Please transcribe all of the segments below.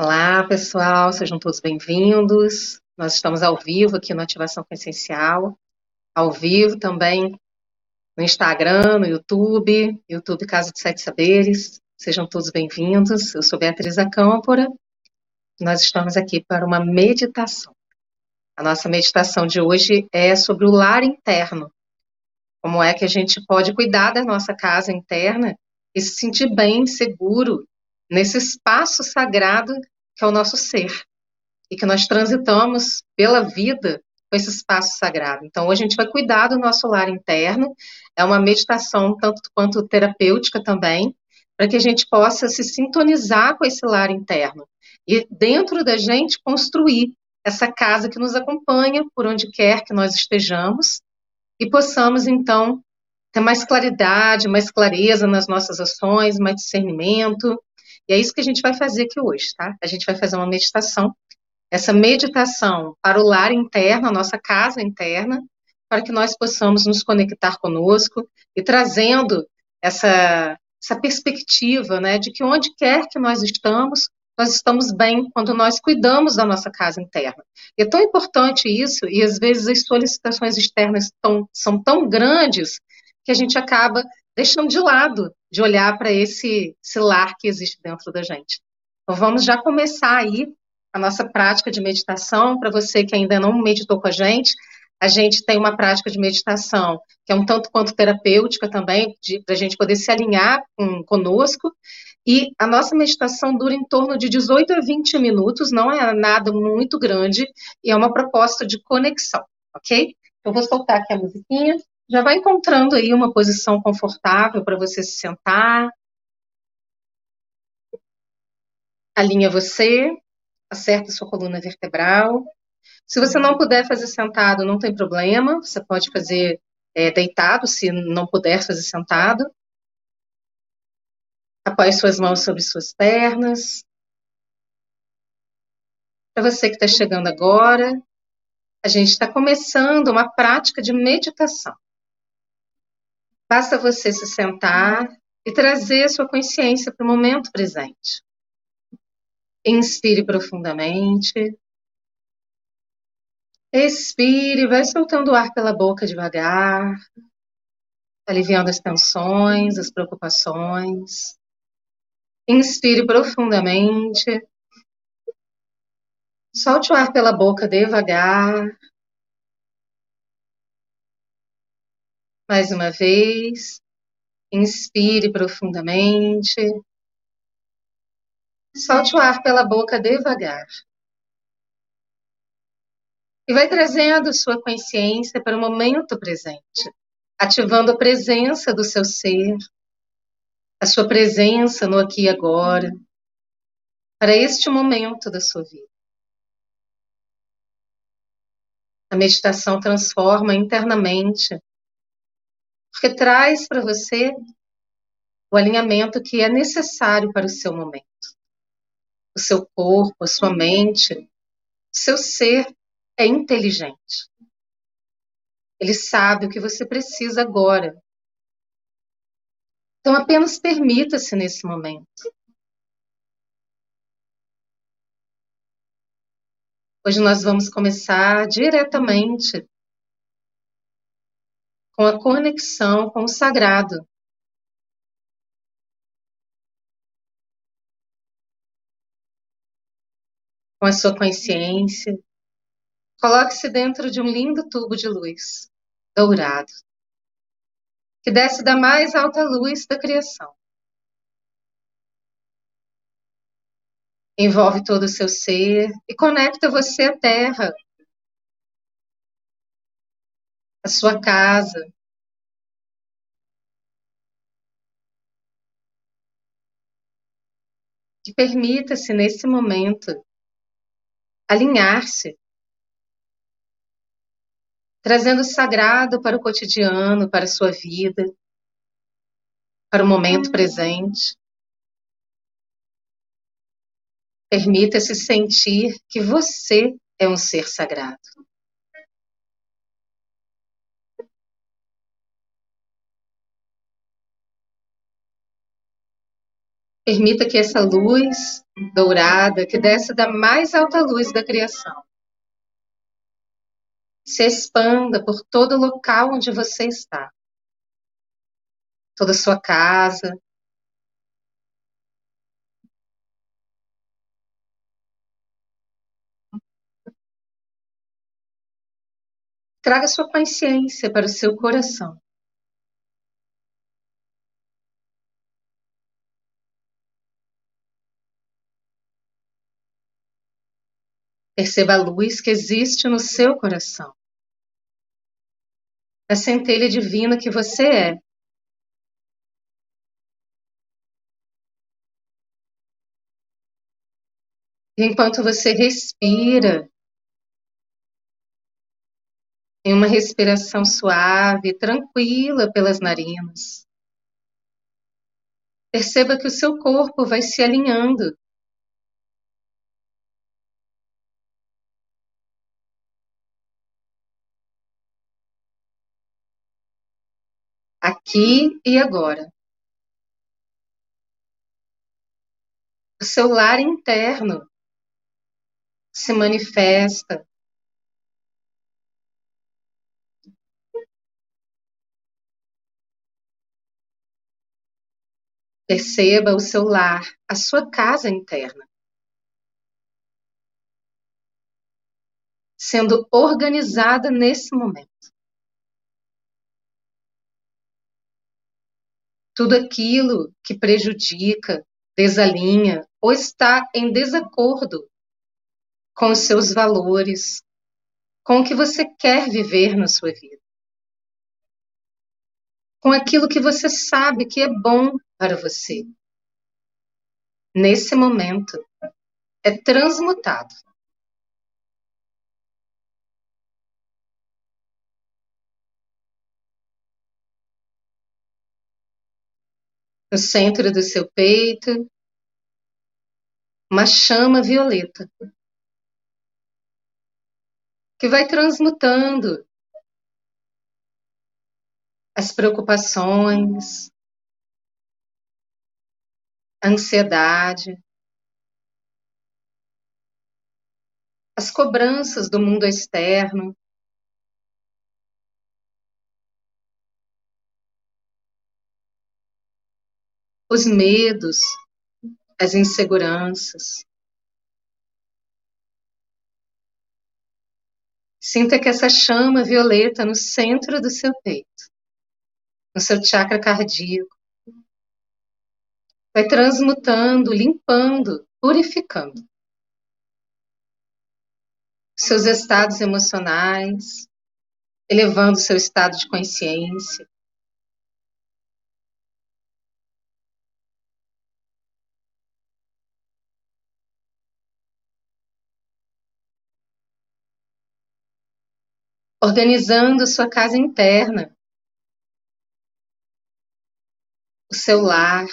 Olá, pessoal, sejam todos bem-vindos. Nós estamos ao vivo aqui no Ativação Essencial, ao vivo também no Instagram, no YouTube, YouTube Casa de Sete Saberes. Sejam todos bem-vindos. Eu sou Beatriz Acâmpora. Nós estamos aqui para uma meditação. A nossa meditação de hoje é sobre o lar interno. Como é que a gente pode cuidar da nossa casa interna e se sentir bem, seguro nesse espaço sagrado que é o nosso ser e que nós transitamos pela vida com esse espaço sagrado. Então, hoje a gente vai cuidar do nosso lar interno, é uma meditação tanto quanto terapêutica também, para que a gente possa se sintonizar com esse lar interno e dentro da gente construir essa casa que nos acompanha por onde quer que nós estejamos e possamos então ter mais claridade, mais clareza nas nossas ações, mais discernimento, e é isso que a gente vai fazer aqui hoje, tá? A gente vai fazer uma meditação. Essa meditação para o lar interno, a nossa casa interna, para que nós possamos nos conectar conosco e trazendo essa, essa perspectiva, né, de que onde quer que nós estamos, nós estamos bem quando nós cuidamos da nossa casa interna. E é tão importante isso, e às vezes as solicitações externas tão, são tão grandes que a gente acaba deixando de lado de olhar para esse, esse lar que existe dentro da gente. Então, vamos já começar aí a nossa prática de meditação. Para você que ainda não meditou com a gente, a gente tem uma prática de meditação que é um tanto quanto terapêutica também, para a gente poder se alinhar com, conosco. E a nossa meditação dura em torno de 18 a 20 minutos, não é nada muito grande, e é uma proposta de conexão, ok? Eu vou soltar aqui a musiquinha. Já vai encontrando aí uma posição confortável para você se sentar. Alinha você, acerta sua coluna vertebral. Se você não puder fazer sentado, não tem problema, você pode fazer é, deitado, se não puder fazer sentado. Apoie suas mãos sobre suas pernas. Para você que está chegando agora, a gente está começando uma prática de meditação. Basta você se sentar e trazer a sua consciência para o momento presente. Inspire profundamente. Expire, vai soltando o ar pela boca devagar, aliviando as tensões, as preocupações. Inspire profundamente. Solte o ar pela boca devagar, Mais uma vez, inspire profundamente. Solte o ar pela boca devagar. E vai trazendo sua consciência para o momento presente, ativando a presença do seu ser, a sua presença no aqui e agora, para este momento da sua vida. A meditação transforma internamente porque traz para você o alinhamento que é necessário para o seu momento. O seu corpo, a sua mente, o seu ser é inteligente. Ele sabe o que você precisa agora. Então apenas permita-se nesse momento. Hoje nós vamos começar diretamente com a conexão com o sagrado. Com a sua consciência, coloque-se dentro de um lindo tubo de luz, dourado, que desce da mais alta luz da criação. Envolve todo o seu ser e conecta você à Terra, a sua casa. E permita-se nesse momento alinhar-se, trazendo o sagrado para o cotidiano, para a sua vida, para o momento presente. Permita-se sentir que você é um ser sagrado. Permita que essa luz dourada, que desce da mais alta luz da criação, se expanda por todo o local onde você está. Toda a sua casa, Traga sua consciência para o seu coração. Perceba a luz que existe no seu coração. A centelha divina que você é. E enquanto você respira, em uma respiração suave, tranquila pelas narinas, perceba que o seu corpo vai se alinhando aqui e agora. O seu lar interno se manifesta Perceba o seu lar, a sua casa interna. Sendo organizada nesse momento. Tudo aquilo que prejudica, desalinha ou está em desacordo com os seus valores, com o que você quer viver na sua vida, com aquilo que você sabe que é bom para você. Nesse momento, é transmutado. No centro do seu peito, uma chama violeta que vai transmutando as preocupações, a ansiedade, as cobranças do mundo externo, os medos, as inseguranças. Sinta que essa chama violeta no centro do seu peito, no seu chakra cardíaco, vai transmutando, limpando, purificando seus estados emocionais, elevando seu estado de consciência, organizando sua casa interna, o seu lar.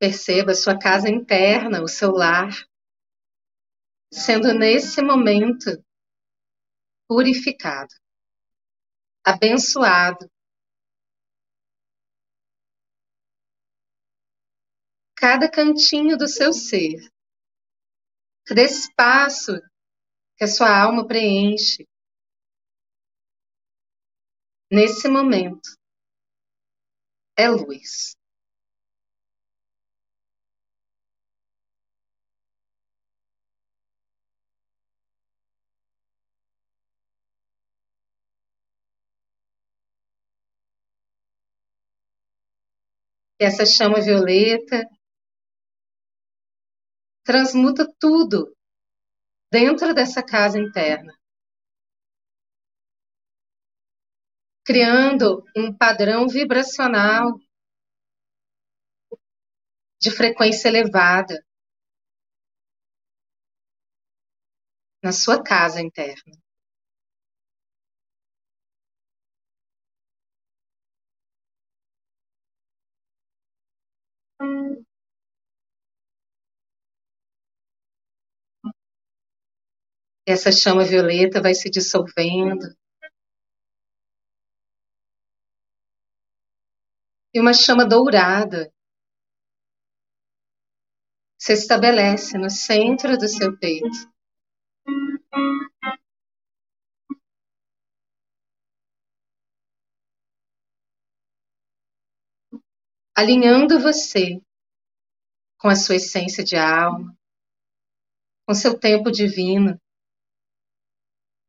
Perceba sua casa interna, o seu lar, sendo nesse momento purificado, abençoado. Cada cantinho do seu ser, cada espaço que a sua alma preenche, nesse momento, é luz. Essa chama violeta transmuta tudo dentro dessa casa interna, criando um padrão vibracional de frequência elevada na sua casa interna. Essa chama violeta vai se dissolvendo. E uma chama dourada se estabelece no centro do seu peito. Alinhando você com a sua essência de alma, com seu tempo divino,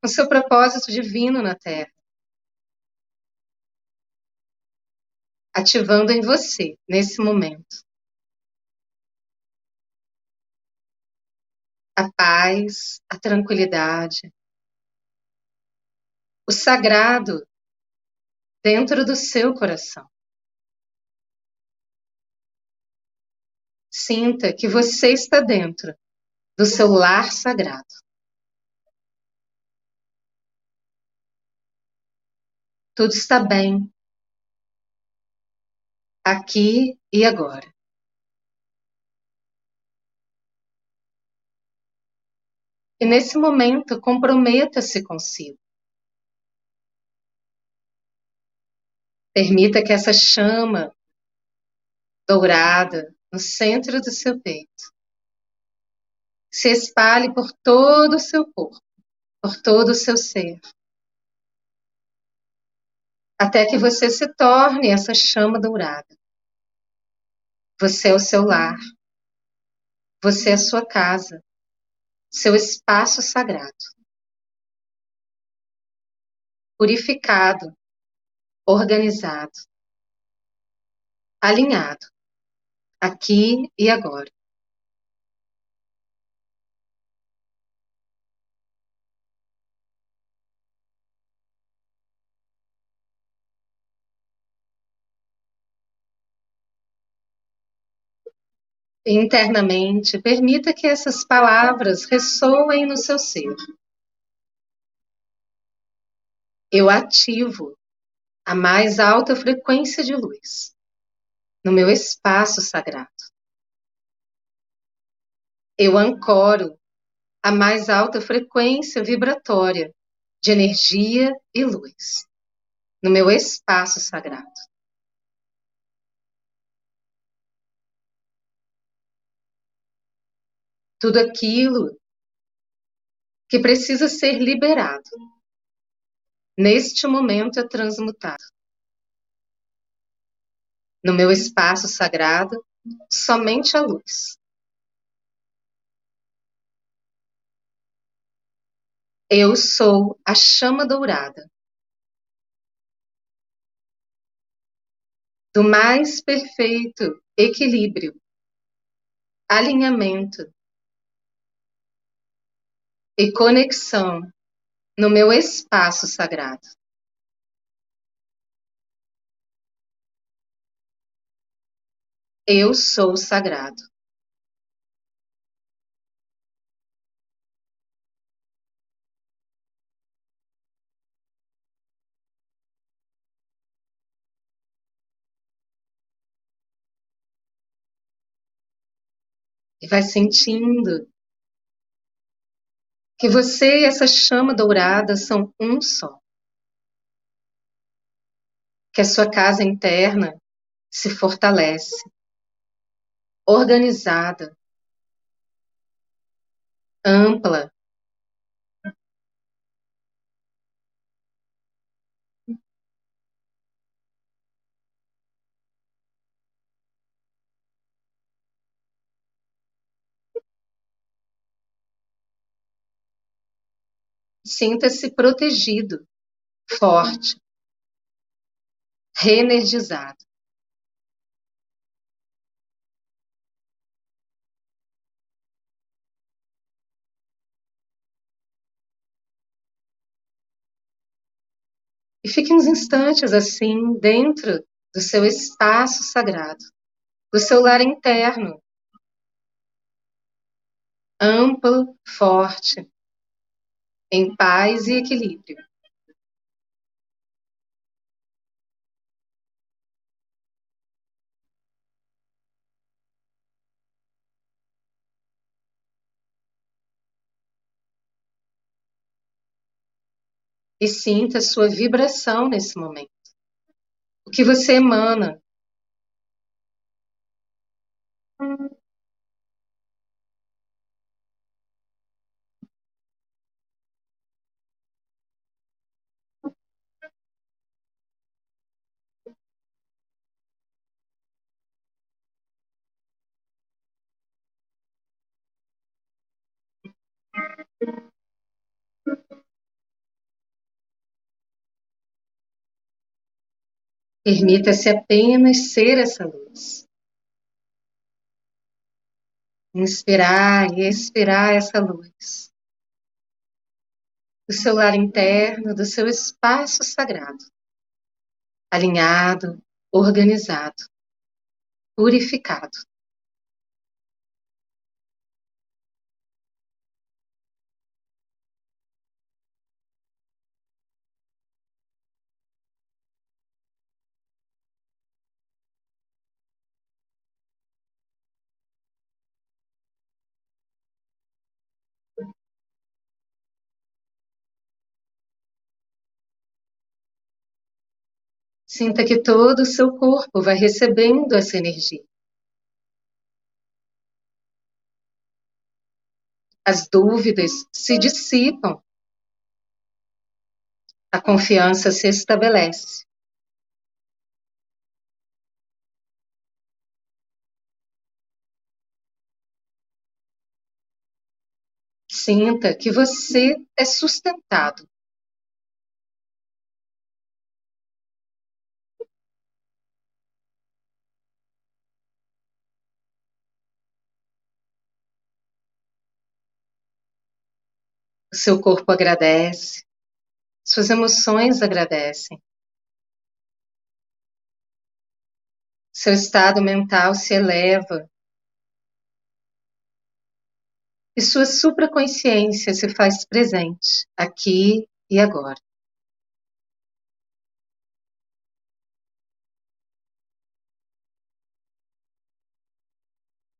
com seu propósito divino na Terra. Ativando em você, nesse momento, a paz, a tranquilidade, o sagrado dentro do seu coração. Sinta que você está dentro do seu lar sagrado. Tudo está bem, aqui e agora. E nesse momento, comprometa-se consigo. Permita que essa chama dourada no centro do seu peito se espalhe por todo o seu corpo, por todo o seu ser, até que você se torne essa chama dourada. Você é o seu lar, você é a sua casa, seu espaço sagrado. Purificado, organizado, alinhado, aqui e agora. Internamente, permita que essas palavras ressoem no seu ser. Eu ativo a mais alta frequência de luz no meu espaço sagrado. Eu ancoro a mais alta frequência vibratória de energia e luz no meu espaço sagrado. Tudo aquilo que precisa ser liberado. Neste momento é transmutado. No meu espaço sagrado, somente a luz. Eu sou a chama dourada. Do mais perfeito equilíbrio, alinhamento e conexão no meu espaço sagrado. Eu sou sagrado. E vai sentindo que você e essa chama dourada são um só. Que a sua casa interna se fortalece, organizada, ampla, Sinta-se protegido, forte, reenergizado. E fique uns instantes assim, dentro do seu espaço sagrado, do seu lar interno, amplo, forte, em paz e equilíbrio. e sinta sua vibração nesse momento. O que você emana. Permita-se apenas ser essa luz. Inspirar e expirar essa luz. Do seu lar interno, do seu espaço sagrado. Alinhado, organizado, purificado. Sinta que todo o seu corpo vai recebendo essa energia. As dúvidas se dissipam. A confiança se estabelece. Sinta que você é sustentado seu corpo agradece, suas emoções agradecem. Seu estado mental se eleva e sua supraconsciência se faz presente aqui e agora.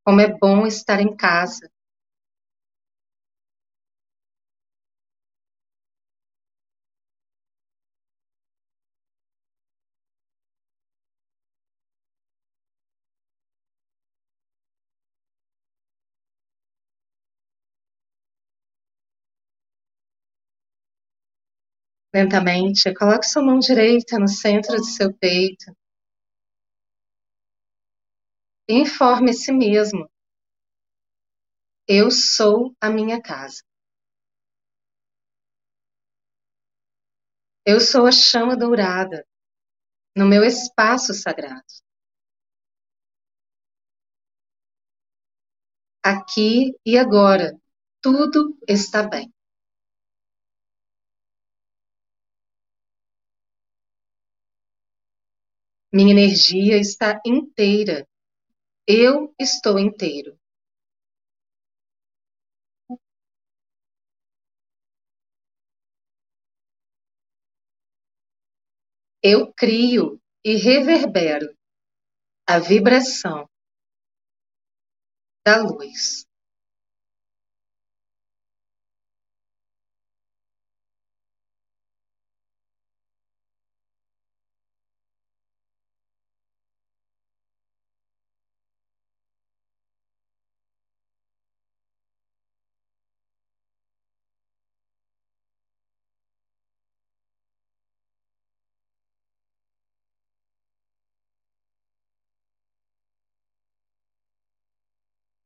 Como é bom estar em casa. Lentamente, coloque sua mão direita no centro do seu peito. Informe a si mesmo. Eu sou a minha casa. Eu sou a chama dourada no meu espaço sagrado. Aqui e agora, tudo está bem. Minha energia está inteira. Eu estou inteiro. Eu crio e reverbero a vibração da luz.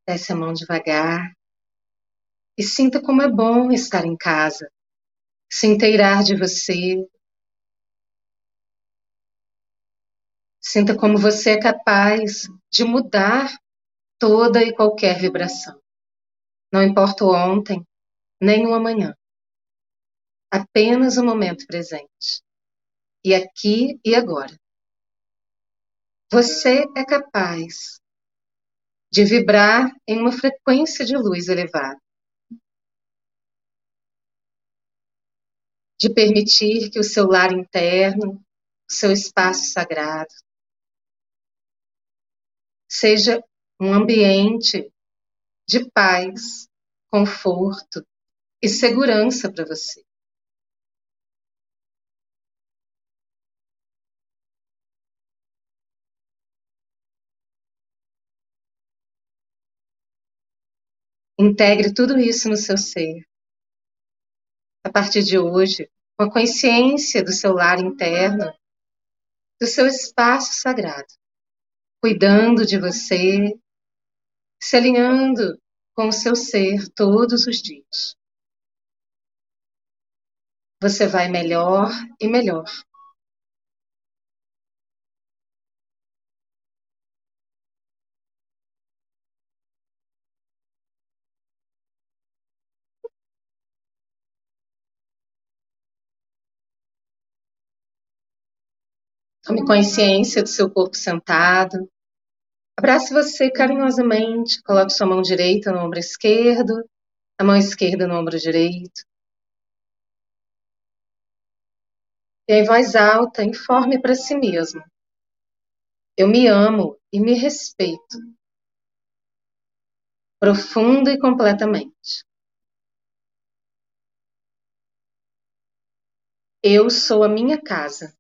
Desce a mão devagar e sinta como é bom estar em casa, se inteirar de você. Sinta como você é capaz de mudar toda e qualquer vibração. Não importa o ontem, nem o amanhã. Apenas o momento presente. E aqui e agora. Você é capaz de vibrar em uma frequência de luz elevada. De permitir que o seu lar interno, o seu espaço sagrado, seja um ambiente de paz, conforto e segurança para você. Integre tudo isso no seu ser. A partir de hoje, com a consciência do seu lar interno, do seu espaço sagrado, cuidando de você, se alinhando com o seu ser todos os dias. Você vai melhor e melhor. Tome consciência do seu corpo sentado. Abrace você carinhosamente. Coloque sua mão direita no ombro esquerdo, a mão esquerda no ombro direito. E em voz alta, informe para si mesmo. Eu me amo e me respeito. Profundo e completamente. Eu sou a minha casa.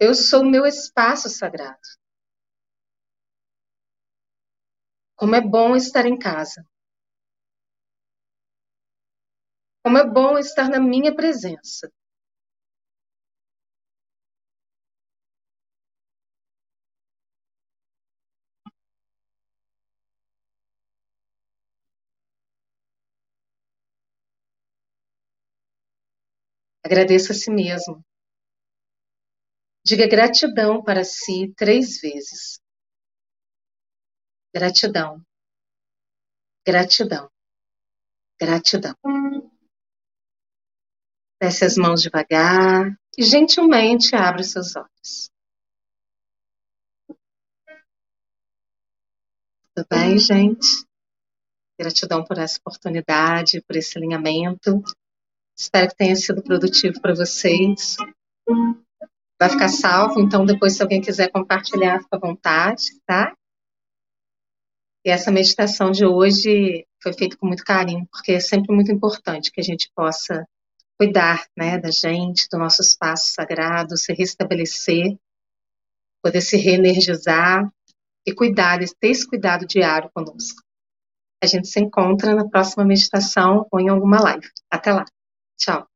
Eu sou o meu espaço sagrado. Como é bom estar em casa. Como é bom estar na minha presença. Agradeça a si mesmo. Diga gratidão para si três vezes. Gratidão. Gratidão. Gratidão. Desce as mãos devagar e gentilmente abre os seus olhos. Tudo bem, gente? Gratidão por essa oportunidade, por esse alinhamento. Espero que tenha sido produtivo para vocês. Vai ficar salvo, então depois se alguém quiser compartilhar, fica à vontade, tá? E essa meditação de hoje foi feita com muito carinho, porque é sempre muito importante que a gente possa cuidar, né, da gente, do nosso espaço sagrado, se restabelecer, poder se reenergizar e cuidar, ter esse cuidado diário conosco. A gente se encontra na próxima meditação ou em alguma live. Até lá. Tchau.